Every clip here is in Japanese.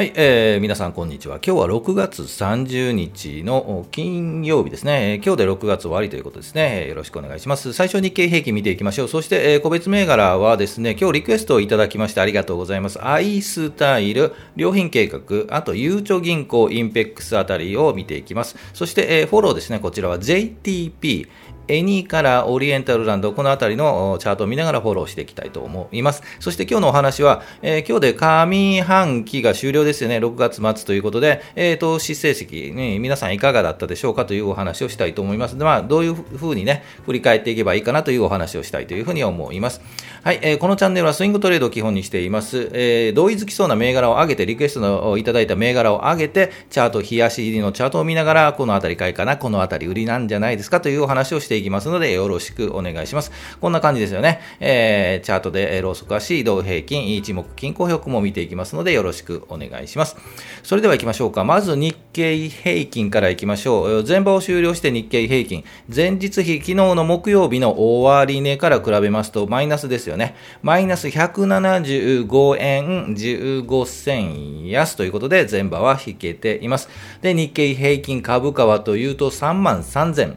はい、えー、皆さんこんにちは。今日は6月30日の金曜日ですね。今日で6月終わりということですね。よろしくお願いします。最初日経平均見ていきましょう。そして、えー、個別銘柄はですね、今日リクエストをいただきましてありがとうございます。アイスタイル、良品計画、あとゆうちょ銀行、 INPEX あたりを見ていきます。そして、えー、フォローですね。こちらは JTP、エニーカラー、オリエンタルランド、このあたりのチャートを見ながらフォローしていきたいと思います。そして今日のお話は、えー、今日で上半期が終了ですよね、6月末ということで、えー、投資成績、ね、皆さんいかがだったでしょうかというお話をしたいと思います。でまあ、どういうふうにね、振り返っていけばいいかなというお話をしたいというふうに思います。はい、えー、このチャンネルはスイングトレードを基本にしています。えー、同意づきそうな銘柄を上げて、リクエストのいただいた銘柄を上げて、チャート、冷やし入りのチャートを見ながら、このあたり買いかな、このあたり売りなんじゃないですかというお話をしていいきますので、よろしくお願いします。こんな感じですよね。えー、チャートでローソク足、移動平均、一目均衡表も見ていきますので、よろしくお願いします。それでは行きましょうか。まず日経平均から行きましょう。前場を終了して日経平均、前日比、昨日の木曜日の終値から比べますと、マイナスですよね。マイナス175円15銭安ということで、前場は引けています。で、日経平均株価はというと、3万3000。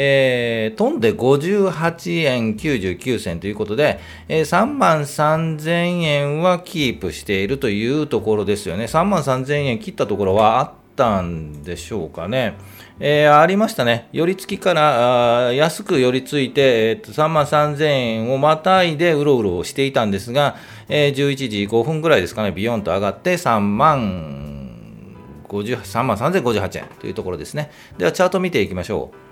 えー、飛んで58円99銭ということで、えー、3万3000円はキープしているというところですよね。3万3000円切ったところはあったんでしょうかね。えー、ありましたね。寄り付きから安く寄り付いて、えー、と3万3000円をまたいでうろうろしていたんですが、えー、11時5分ぐらいですかね、ビヨンと上がって3万3万3058円というところですね。では、チャート見ていきましょう。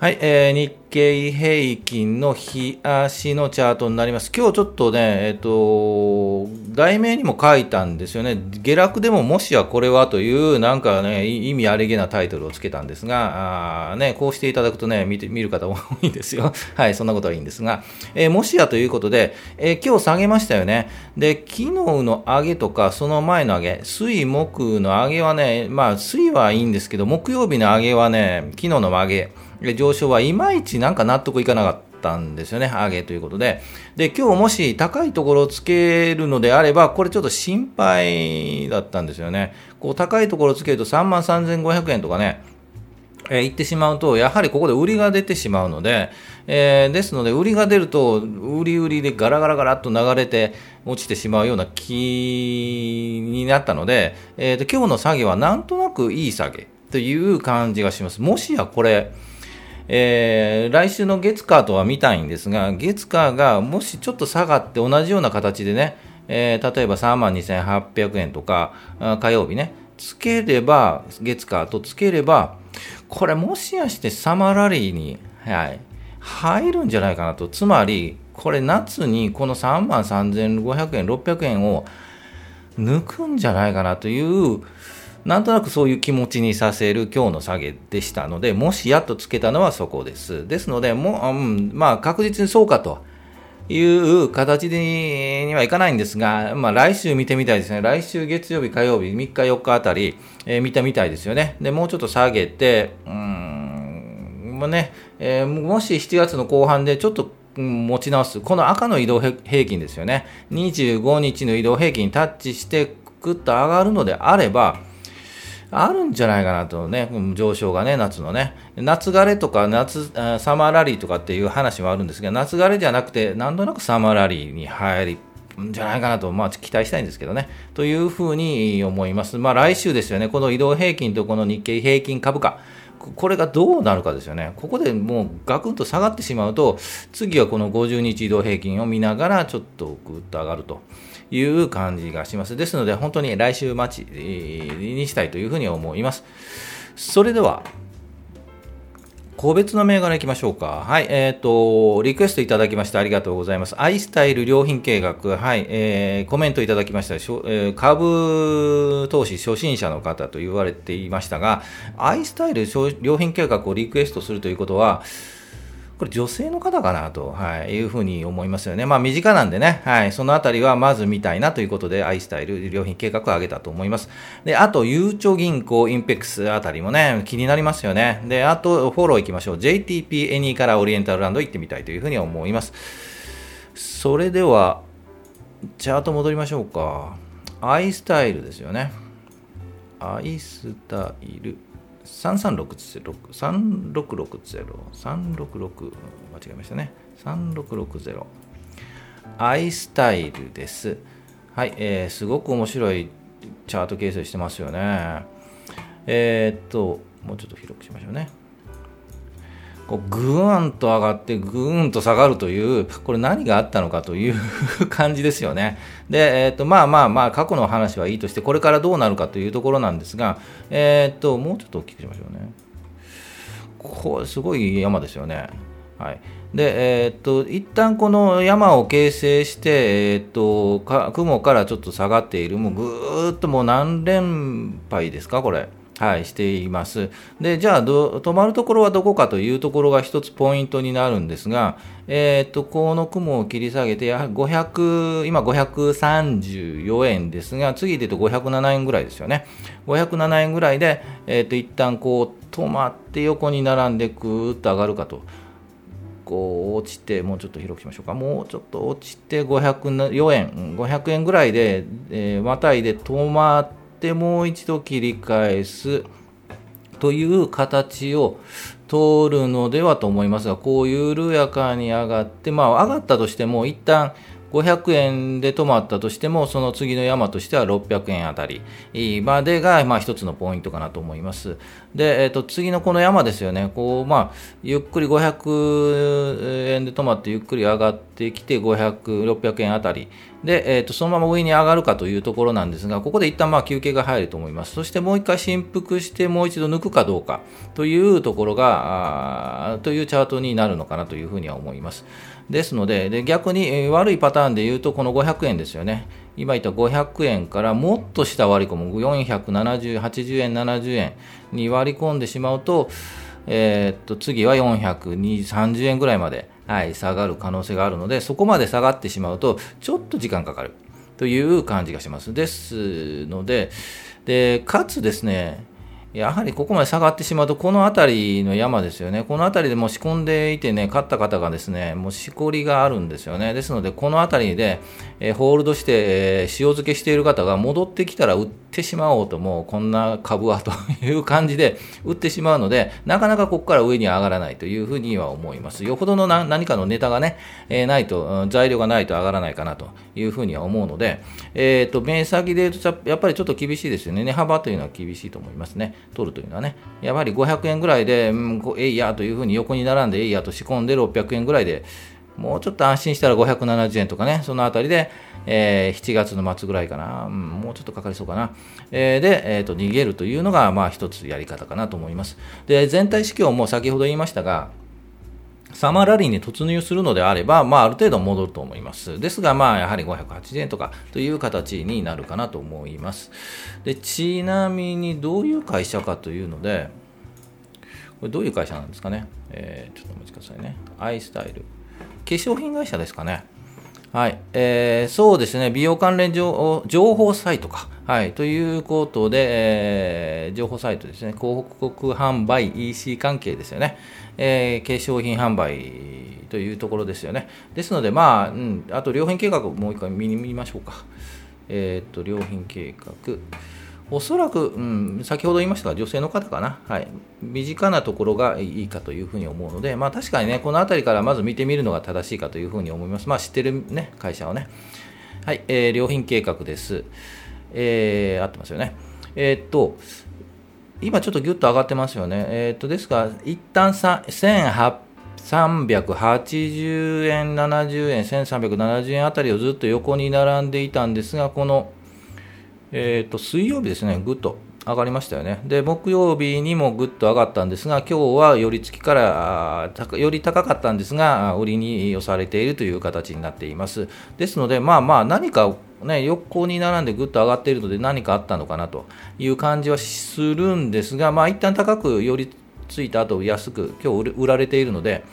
はい、えー、日経平均の日足のチャートになります。今日ちょっとね、えっ、ー、と、題名にも書いたんですよね。下落でももしやこれはという、なんかね、意味ありげなタイトルをつけたんですが、あね、こうしていただくとね、見て見る方多いんですよ。はい、そんなことはいいんですが、えー、もしやということで、えー、今日下げましたよね。で、昨日の上げとか、その前の上げ、水木の上げはね、まあ、水はいいんですけど、木曜日の上げはね、昨日の上げ、上昇はいまいちなんか納得いかなかったんですよね、上げということで。で、今日もし高いところをつけるのであれば、これちょっと心配だったんですよね。こう高いところをつけると3万3500円とかね、えー、ってしまうと、やはりここで売りが出てしまうので、えー、ですので、売りが出ると、売り売りでガラガラガラっと流れて落ちてしまうような気になったので、えーと、今日の下げはなんとなくいい下げという感じがします。もしやこれ、えー、来週の月火とは見たいんですが、月火がもしちょっと下がって同じような形でね、えー、例えば3万2800円とか、火曜日ね、つければ、月火とつければ、これもしやしてサマーラリーに、はい、入るんじゃないかなと。つまり、これ夏にこの3万3500円、600円を抜くんじゃないかなという、なんとなくそういう気持ちにさせる今日の下げでしたので、もしやっとつけたのはそこです。ですので、もう、うん、まあ確実にそうかという形にはいかないんですが、まあ来週見てみたいですね。来週月曜日、火曜日、3日、4日あたり、えー、見てみたいですよね。で、もうちょっと下げて、うん、もうね、えー、もし7月の後半でちょっと持ち直す。この赤の移動平均ですよね。25日の移動平均にタッチして、ぐっと上がるのであれば、あるんじゃないかなとね、上昇がね、夏のね。夏枯れとか夏、サマーラリーとかっていう話もあるんですが、夏枯れじゃなくて、なんとなくサマーラリーに入り、んじゃないかなと、まあ、期待したいんですけどね。というふうに思います。まあ、来週ですよね、この移動平均とこの日経平均株価。これがどうなるかですよね。ここでもうガクンと下がってしまうと、次はこの50日移動平均を見ながら、ちょっとぐっと上がると。いう感じがします。ですので、本当に来週待ちにしたいというふうに思います。それでは、個別の銘柄いきましょうか。はい、えっ、ー、と、リクエストいただきましてありがとうございます。アイスタイル良品計画、はい、えー、コメントいただきましたしょ、えー、株投資初心者の方と言われていましたが、アイスタイル良品計画をリクエストするということは、これ女性の方かなと、はい、いうふうに思いますよね。まあ身近なんでね、はい、そのあたりはまず見たいなということで、アイスタイル良品計画を上げたと思います。で、あと、ゆうちょ銀行、 INPEX あたりもね、気になりますよね。で、あと、フォロー行きましょう。JTP エニーカラー、オリエンタルランド行ってみたいというふうに思います。それでは、チャート戻りましょうか。アイスタイルですよね。アイスタイル。336つ、3660、366、間違えましたね。3660。アイスタイルです。はい、えー、すごく面白いチャート形成してますよね。えー、っと、もうちょっと広くしましょうね。こうぐーんと上がってぐーんと下がるという、これ何があったのかという 感じですよね。で、えー、っと、まあまあまあ、過去の話はいいとして、これからどうなるかというところなんですが、えー、と、もうちょっと大きくしましょうね。これ、すごい山ですよね。はい。で、えー、っと、一旦この山を形成して、えー、っとか、雲からちょっと下がっている、もうぐーっともう何連敗ですか、これ。はい、しています。で、じゃあ止まるところはどこかというところが一つポイントになるんですが、えっ、と、この雲を切り下げて、やはり500、今534円ですが、次で言うと507円ぐらいですよね。507円ぐらいで、えっ、と、一旦こう止まって横に並んでぐーっと上がるかと。こう落ちて、もうちょっと広くしましょうか、もうちょっと落ちて504円、500円ぐらいで、えー、またいで止まっ、ってもう一度切り返すという形を通るのではと思いますが、こう緩やかに上がって、まあ上がったとしても一旦500円で止まったとしても、その次の山としては600円あたりまでが、まあ、一つのポイントかなと思います。で、えっ、ー、と、次のこの山ですよね。こう、まあ、ゆっくり500円で止まって、ゆっくり上がってきて、500、600円あたり。で、えっ、ー、と、そのまま上に上がるかというところなんですが、ここで一旦まあ休憩が入ると思います。そしてもう一回振幅して、もう一度抜くかどうかというところが、というチャートになるのかなというふうには思います。ですので、で逆に、悪いパターンで言うと、この500円ですよね。今言った500円からもっと下割り込む、470、80円、70円に割り込んでしまうと、えー、っと次は430円ぐらいまで、はい、下がる可能性があるので、そこまで下がってしまうと、ちょっと時間かかるという感じがします。ですので、でかつですね、やはりここまで下がってしまうと、この辺りの山ですよね、この辺りでも仕込んでいてね、勝った方がですね、もうしこりがあるんですよね。ですので、この辺りで、えホールドして、え塩漬けしている方が戻ってきたら売ってしまおうと、もうこんな株はという感じで売ってしまうので、なかなかここから上に上がらないというふうには思います。よほどの何かのネタがね、えないと、材料がないと上がらないかなというふうには思うので、えっ、ー、と、目先で言うと、やっぱりちょっと厳しいですよね。値幅というのは厳しいと思いますね。取るというのはね、やはり500円ぐらいで、うん、えいやというふうに横に並んで、えいやと仕込んで600円ぐらいで、もうちょっと安心したら570円とかね、そのあたりで、えー、7月の末ぐらいかな、うん、もうちょっとかかりそうかな、えー、で、えーと、逃げるというのが、まあ、一つやり方かなと思います。で、全体指標も先ほど言いましたが、サマーラリーに突入するのであれば、まあ、ある程度戻ると思います。ですが、まあ、やはり580円とかという形になるかなと思います。で、ちなみにどういう会社かというので、これどういう会社なんですかね？えー、ちょっとお待ちくださいね。アイスタイル。化粧品会社ですかね。はい。えー、そうですね。美容関連情報サイトか。はい。ということで、えー、情報サイトですね。広告販売、EC 関係ですよね。えー、化粧品販売というところですよね。ですので、まあ、うん、あと良品計画をもう一回見見ましょうか。えっ、と、良品計画。おそらく、うん、先ほど言いましたが、女性の方かな、はい、身近なところがいいかというふうに思うので、まあ、確かにね、この辺りからまず見てみるのが正しいかというふうに思います。まあ、知ってる、ね、会社をね。はい、えー、良品計画です。えー、合ってますよね。えー、っと、今ちょっとぎゅっと上がってますよね。えー、っと、ですが、一旦1380円、70円、1370円あたりをずっと横に並んでいたんですが、このえーと、水曜日ですね、ぐっと上がりましたよね。で、木曜日にもぐっと上がったんですが、今日は寄り付きからより高かったんですが、売りに押されているという形になっています。ですので、まあまあ、何か、ね、横に並んでぐっと上がっているので、何かあったのかなという感じはするんですが、まあ、一旦高く寄り付いた後安く、今日売られているので、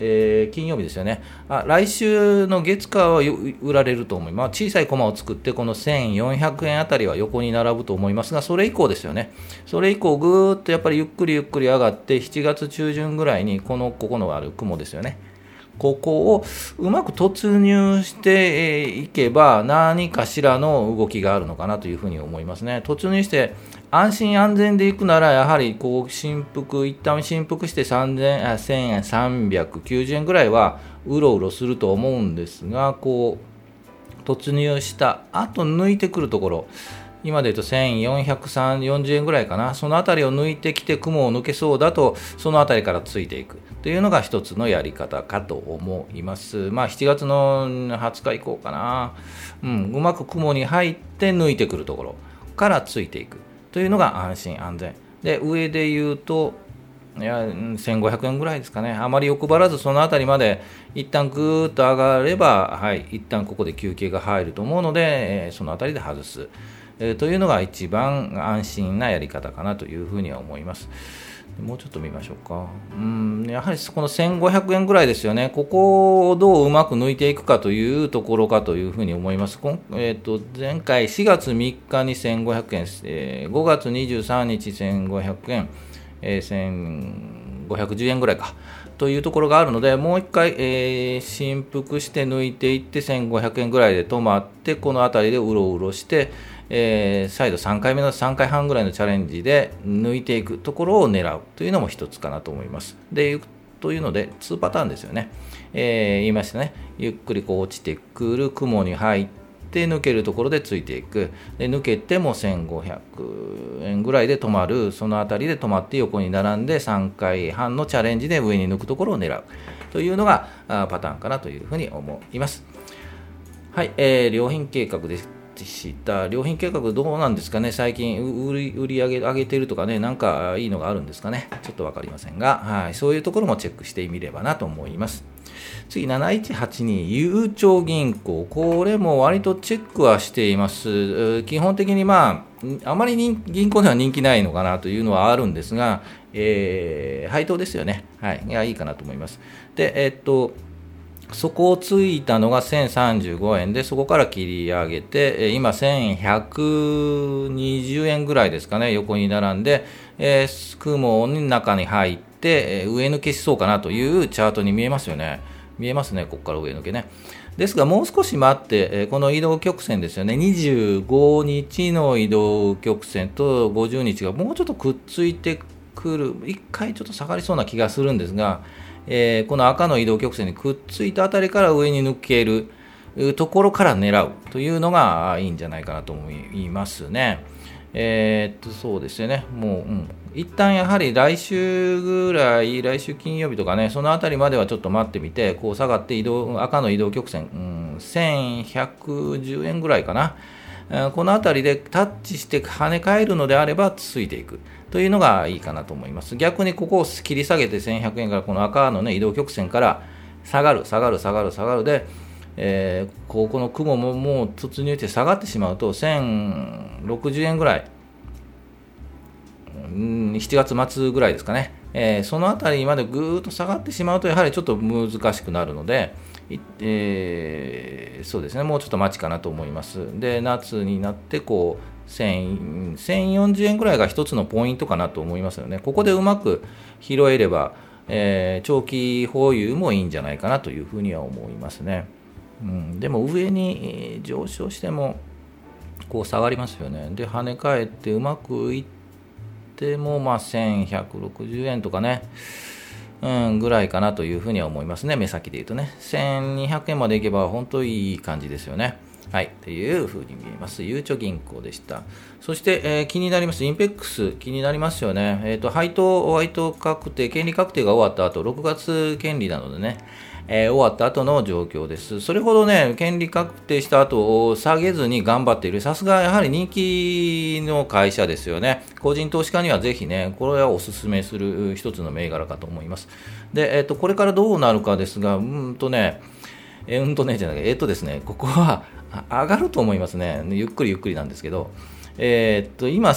えー、金曜日ですよね。あ、来週の月火は売られると思います、小さいコマを作って、この1400円あたりは横に並ぶと思いますが、それ以降ですよね、それ以降、ぐーっとやっぱりゆっくりゆっくり上がって、7月中旬ぐらいに、このここのある雲ですよね、ここをうまく突入していけば何かしらの動きがあるのかなというふうに思いますね。突入して安心安全でいくなら、やはりこう振幅、一旦振幅して1390円ぐらいはうろうろすると思うんですが、こう突入した後抜いてくるところ、今で言うと1440円ぐらいかな、そのあたりを抜いてきて雲を抜けそうだと、そのあたりからついていく。というのが一つのやり方かと思います。まあ、7月の20日以降かな、うん、うまく雲に入って抜いてくるところからついていく。というのが安心安全。で、上で言うと、いや1500円ぐらいですかね、あまり欲張らず、その辺りまで一旦ぐーっと上がれば、はい、一旦ここで休憩が入ると思うので、えー、その辺りで外す、えー、というのが一番安心なやり方かなというふうには思います。もうちょっと見ましょうか。うん、やはりこの1500円ぐらいですよね。ここをどううまく抜いていくかというところかというふうに思います。えーと、前回4月3日に1500円、えー、5月23日1500円、えー、1510円ぐらいか。というところがあるので、もう一回、えー、振幅して抜いていって、1500円ぐらいで止まって、この辺りでうろうろして、えー、再度3回目の3回半ぐらいのチャレンジで抜いていくところを狙うというのも一つかなと思います。でというので、2パターンですよね。えー、言いましたね。ゆっくりこう落ちてくる雲に入って、で抜けるところでついていく。で抜けても1500円ぐらいで止まる。その辺りで止まって横に並んで3回半のチャレンジで上に抜くところを狙う。というのがパターンかなというふうに思います。はい、えー、良品計画で。した良品計画どうなんですかね、最近売り売り上げ上げてるとかね、なんかいいのがあるんですかね、ちょっと分かりませんが、はい、そういうところもチェックしてみればなと思います。次、7182、ゆうちょ銀行。これも割とチェックはしています。基本的にまあ、あまり銀行では人気ないのかなというのはあるんですが、えー、配当ですよね。はい。いや、いいかなと思います。で、え、っと、そこをついたのが1035円で、そこから切り上げて、今1120円ぐらいですかね、横に並んで、えー、雲の中に入って、上抜けしそうかなというチャートに見えますよね。見えますね、ここから上抜けね。ですが、もう少し待って、この移動曲線ですよね、25日の移動曲線と50日がもうちょっとくっついてくる、1回ちょっと下がりそうな気がするんですが、えー、この赤の移動曲線にくっついたあたりから上に抜けるところから狙うというのがいいんじゃないかなと思いますね。えー、っと、そうですよね。もう、うん。一旦やはり来週ぐらい、来週金曜日とかね、そのあたりまではちょっと待ってみて、こう下がって移動、赤の移動曲線、うん、1110円ぐらいかな。このあたりでタッチして跳ね返るのであればついていく。というのがいいかなと思います。逆にここを切り下げて1100円からこの赤の、ね、移動曲線から下がる、下がる、下がる、下がるで、えー、ここの雲ももう突入して下がってしまうと1060円ぐらい、うん、7月末ぐらいですかね、えー、そのあたりまでぐーっと下がってしまうとやはりちょっと難しくなるので、えー、そうですねもうちょっと待ちかなと思います。で夏になってこう1040円ぐらいが一つのポイントかなと思いますよね。ここでうまく拾えれば、えー、長期保有もいいんじゃないかなというふうには思いますね。うん、でも上に上昇してもこう下がりますよね。で、跳ね返ってうまくいっても、まあ、1160円とかね、うん、ぐらいかなというふうには思いますね。目先で言うとね。1200円までいけば本当いい感じですよね。はい、というふうに見えます。ゆうちょ銀行でした。そして、えー、気になります、インペックス、気になりますよね。えっ、ー、と、配当、ホワイト確定、権利確定が終わった後、6月権利なのでね、えー、終わった後の状況です。それほどね、権利確定した後を下げずに頑張っている。さすがやはり人気の会社ですよね。個人投資家にはぜひね、これはお勧めする一つの銘柄かと思います。で、えっ、ー、と、これからどうなるかですが、うんとね、えー、うんとね、じゃない、えっ、ー、とですね、ここは、上がると思いますね。ゆっくりゆっくりなんですけど、え、っと、今、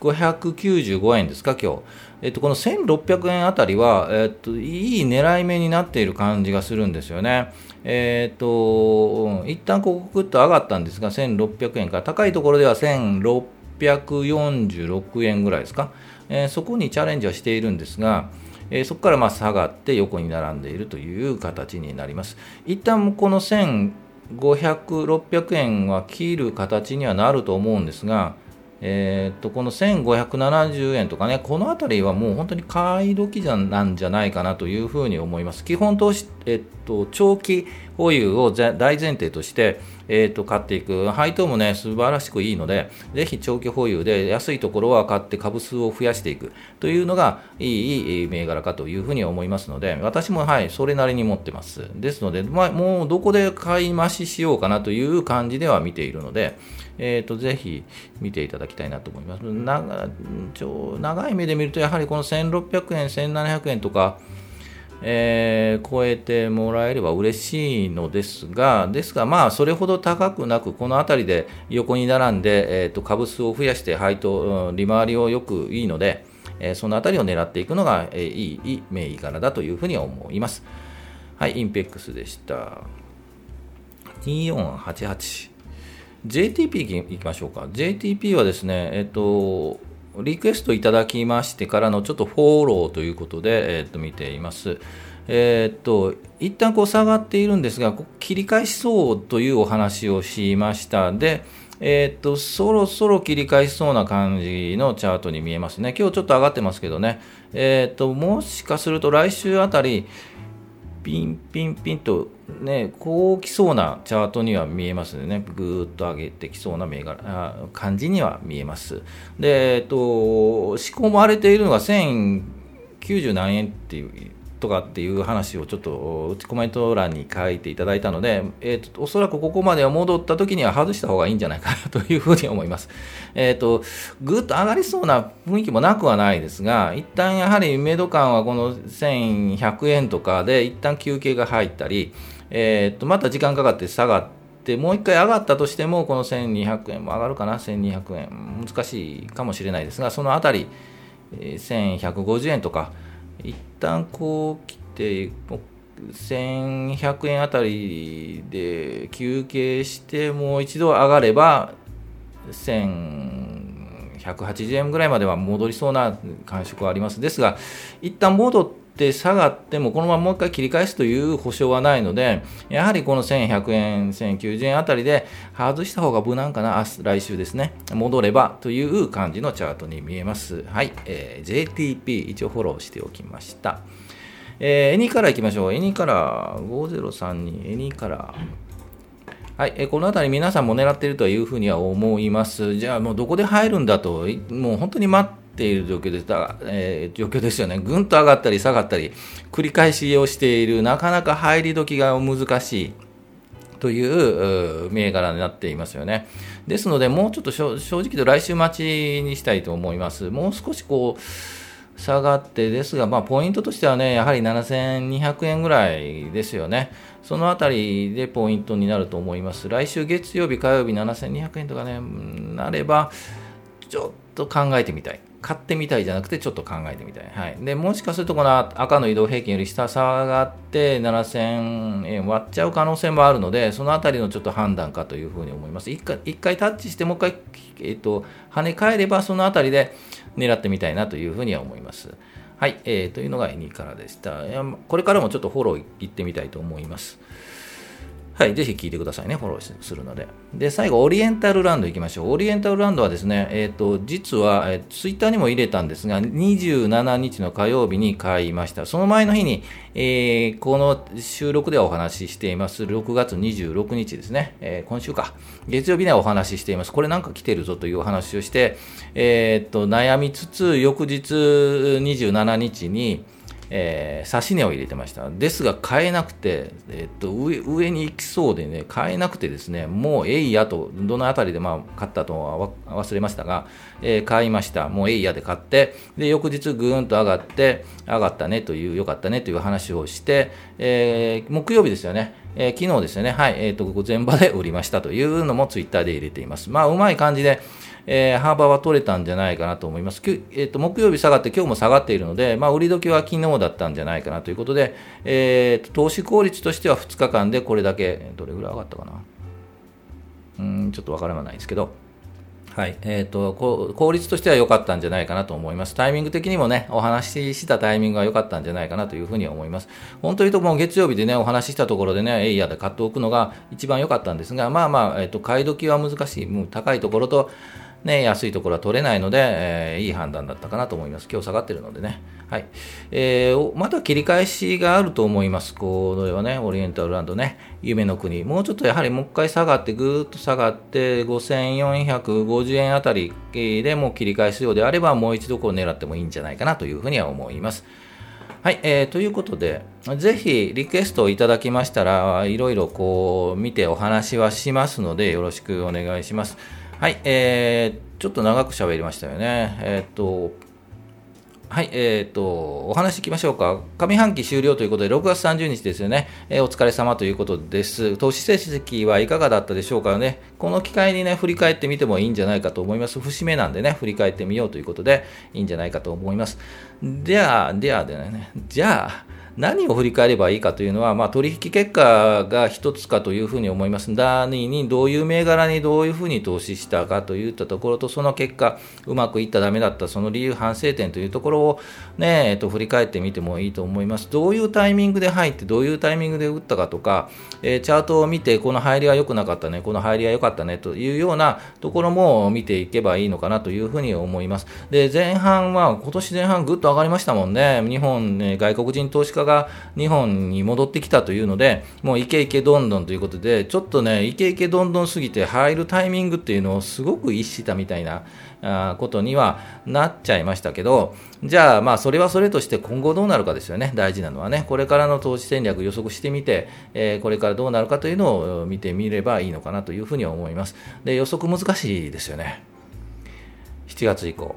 1695円ですか、今日。えっと、この1600円あたりは、えっと、いい狙い目になっている感じがするんですよね。えっと、一旦ここぐっと上がったんですが、1600円から、高いところでは1646円ぐらいですか。えー、そこにチャレンジはしているんですが、えー、そこからまあ下がって横に並んでいるという形になります。一旦この1500、600円は切る形にはなると思うんですが、えー、とこの1570円とかね、この辺りはもう本当に買い時じゃなんじゃないかなというふうに思います。基本投資、えっと、長期保有を大前提として、えっと、買っていく、配当もね、素晴らしくいいので、ぜひ長期保有で安いところは買って株数を増やしていくというのがいい銘柄かというふうに思いますので、私もはい、それなりに持ってます。ですので、まあ、もうどこで買い増ししようかなという感じでは見ているので、えーと、ぜひ見ていただきたいなと思います。長長い目で見ると、やはりこの1600円、1700円とか、えー、超えてもらえれば嬉しいのですが、ですが、まあ、それほど高くなく、この辺りで横に並んで、えーと、株数を増やして配当、利回りをよくいいので、え、その辺りを狙っていくのが、えー、いい銘柄だというふうに思います。はい、インペックスでした。2488。JTP いきましょうか。JTP はですね、えっと、リクエストいただきましてからのちょっとフォローということで、えっと、見ています。えっと、一旦こう下がっているんですが、切り返しそうというお話をしました。で、えっと、そろそろ切り返しそうな感じのチャートに見えますね。今日ちょっと上がってますけどね。えっと、もしかすると来週あたり、ピンピンピンとね、こう来そうなチャートには見えますね、ぐーっと上げてきそうな銘柄感じには見えます。で、えっと、仕込まれているのが1090何円っていうとかっていう話をちょっとコメント欄に書いていただいたので、えーと、おそらくここまでは戻った時には外した方がいいんじゃないかなというふうに思います。えっ、ー、と、ぐっと上がりそうな雰囲気もなくはないですが、一旦やはりメド感はこの1100円とかで一旦休憩が入ったり、えっ、ー、と、また時間かかって下がって、もう一回上がったとしても、この1200円も上がるかな、1200円、難しいかもしれないですが、そのあたり、1150円とか、一旦こう来て1100円あたりで休憩してもう一度上がれば1180円ぐらいまでは戻りそうな感触はあります。ですが一旦戻って下がってもこのままもう一回切り返すという保証はないのでやはりこの1100円1090円あたりで外した方が無難かな来週ですね戻ればという感じのチャートに見えますはい、えー、JTP 一応フォローしておきましたえー、エニカラー行きましょう。エニカラー5032、エニカラー。はい、えこの辺り皆さんも狙っているというふうには思います。じゃあもうどこで入るんだと、もう本当に待ている状況ですえー、状況ですよね。ぐんと上がったり下がったり、繰り返しをしている、なかなか入り時が難しい。という銘柄になっていますよね。ですので、もうちょっと正直と来週待ちにしたいと思います。もう少しこう、下がってですが、まあ、ポイントとしてはね、やはり7200円ぐらいですよね。そのあたりでポイントになると思います。来週月曜日、火曜日7200円とかね、なれば、ちょっと考えてみたい。買ってみたいじゃなくて、ちょっと考えてみたい。はい。で、もしかすると、この赤の移動平均より下下がって7000円割っちゃう可能性もあるので、そのあたりのちょっと判断かというふうに思います。一回、一回タッチして、もう一回、えっと、跳ね返れば、そのあたりで狙ってみたいなというふうには思います。はい。えー、というのが2からでした。これからもちょっとフォロー行ってみたいと思います。はい、ぜひ聞いてくださいね、フォローするので。で、最後、オリエンタルランド行きましょう。オリエンタルランドはですね、えっ、ー、と、実は、えー、ツイッターにも入れたんですが、27日の火曜日に買いました。その前の日に、えー、この収録ではお話ししています、6月26日ですね、えー、今週か、月曜日にはお話ししています。これなんか来てるぞというお話をして、えっと、悩みつつ、翌日27日に、えー、指値を入れてました。ですが、買えなくて、えっと上、上に行きそうでね、買えなくてですね、もうえいやと、どのあたりで、まあ、買ったとは忘れましたが、えー、買いました。もうえいやで買って、で、翌日ぐーんと上がって、上がったねという、良かったねという話をして、えー、木曜日ですよね。えー、昨日ですよね。はい。えっ、と、全場で売りましたというのもツイッターで入れています。まあ、うまい感じで、えー、幅は取れたんじゃないかなと思います。えーと、木曜日下がって今日も下がっているので、まあ、売り時は昨日だったんじゃないかなということで、えーと、投資効率としては2日間でこれだけ、どれぐらい上がったかな。うん、ちょっとわからないですけど、はいえーと、効率としては良かったんじゃないかなと思います。タイミング的にもね、お話ししたタイミングが良かったんじゃないかなというふうに思います。本当に言うと、もう月曜日でね、お話ししたところでね、エイヤーで買っておくのが一番良かったんですが、まあまあ、えーと、買い時は難しい、もう高いところと、ね、安いところは取れないので、えー、いい判断だったかなと思います。今日下がってるのでね。はい。えー、また切り返しがあると思います。これはね、オリエンタルランドね、夢の国。もうちょっとやはりもう一回下がって、ぐーっと下がって、5450円あたりでもう切り返すようであれば、もう一度こう狙ってもいいんじゃないかなというふうには思います。はい、えー、ということで、ぜひリクエストをいただきましたら、いろいろこう見てお話はしますので、よろしくお願いします。はい、えー、ちょっと長く喋りましたよね。えっ、と、はい、えっ、ー、と、お話いきましょうか。上半期終了ということで、6月30日ですよね。えー、お疲れ様ということです。投資成績はいかがだったでしょうかね。この機会にね、振り返ってみてもいいんじゃないかと思います。節目なんでね、振り返ってみようということで、いいんじゃないかと思います。では、ではでね、じゃあ、何を振り返ればいいかというのは、まあ、取引結果が一つかというふうに思います。何にどういう銘柄にどういうふうに投資したかといったところと、その結果、うまくいった、だめだった、その理由、反省点というところを、ねえっと、振り返ってみてもいいと思います。どういうタイミングで入って、どういうタイミングで打ったかとか、えー、チャートを見て、この入りは良くなかったね、この入りは良かったねというようなところも見ていけばいいのかなというふうに思います。で、前半は、今年前半ぐっと上がりましたもんね。日本、ね、外国人投資家が日本に戻ってきたというので、もうイケイケどんどんということで、ちょっとね、イケイケどんどんすぎて入るタイミングっていうのをすごく逸したみたいなあことにはなっちゃいましたけど、じゃあ、まあ、それはそれとして今後どうなるかですよね、大事なのはね、これからの投資戦略予測してみて、えー、これからどうなるかというのを見てみればいいのかなというふうに思います。で、予測難しいですよね。7月以降。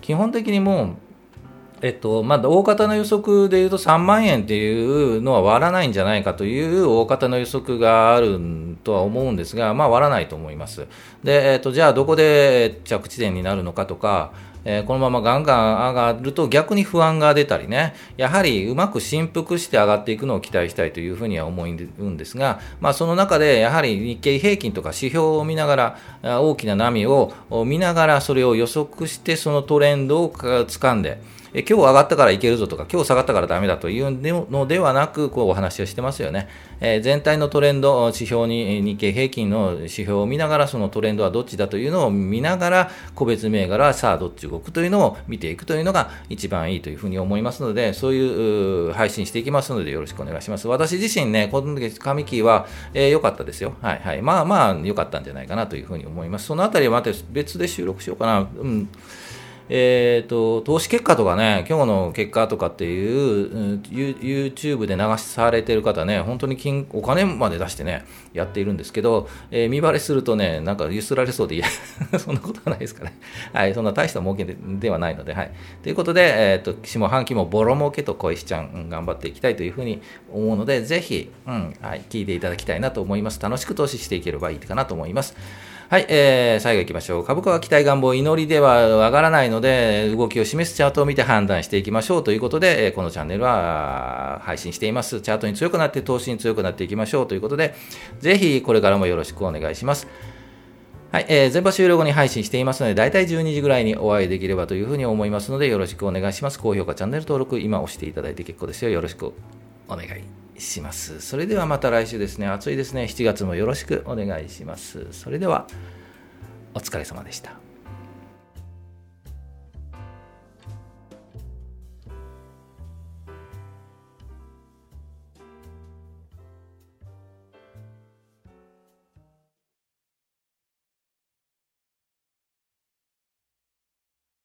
基本的にもうえっと、まあ、大方の予測でいうと3万円っていうのは割らないんじゃないかという大方の予測があるとは思うんですが、まあ、割らないと思います。で、えっと、じゃあどこで着地点になるのかとか、えー、このままガンガン上がると逆に不安が出たりね、やはりうまく振幅して上がっていくのを期待したいというふうには思うんですが、まあ、その中でやはり日経平均とか指標を見ながら、大きな波を見ながらそれを予測してそのトレンドを掴んで、え今日上がったからいけるぞとか、今日下がったからダメだというのではなく、こうお話をしてますよね。え、全体のトレンド、指標に、日経平均の指標を見ながら、そのトレンドはどっちだというのを見ながら、個別銘柄さあどっち動くというのを見ていくというのが一番いいというふうに思いますので、そういう配信していきますので、よろしくお願いします。私自身ね、この時、紙キーは良、えー、かったですよ。はいはい。まあまあ、良かったんじゃないかなというふうに思います。そのあたりはまた別で収録しようかな。うんえーと、投資結果とかね、今日の結果とかっていう、YouTube で流されてる方ね、本当に金お金まで出してね、やっているんですけど、えー、見バレするとね、なんかゆすられそうで、いや、そんなことはないですかね。はい、そんな大した儲けでではないので、はい。ということで、えっ、ー、と、下半期もボロ儲けと小石ちゃん、うん、頑張っていきたいというふうに思うので、ぜひ、うん、はい、聞いていただきたいなと思います。楽しく投資していければいいかなと思います。はい、えー、最後行きましょう。株価は期待願望、祈りでは上がらないので、動きを示すチャートを見て判断していきましょうということで、えこのチャンネルは配信しています。チャートに強くなって、投資に強くなっていきましょうということで、ぜひこれからもよろしくお願いします。はい、えー、全場終了後に配信していますので、だいたい12時ぐらいにお会いできればというふうに思いますので、よろしくお願いします。高評価、チャンネル登録、今押していただいて結構ですよ。よろしくお願いします。それではまた来週ですね、暑いですね、7月もよろしくお願いします。それでは、お疲れ様でした。